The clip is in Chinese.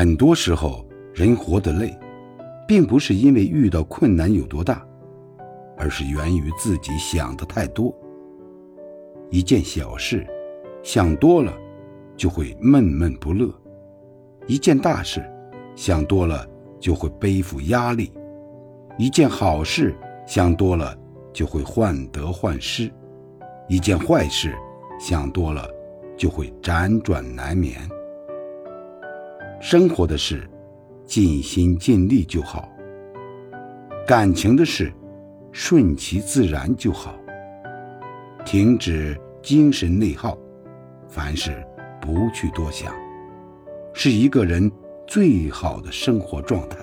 很多时候，人活得累，并不是因为遇到困难有多大，而是源于自己想的太多。一件小事，想多了，就会闷闷不乐；一件大事，想多了就会背负压力；一件好事，想多了就会患得患失；一件坏事，想多了就会辗转难眠。生活的事，尽心尽力就好；感情的事，顺其自然就好。停止精神内耗，凡事不去多想，是一个人最好的生活状态。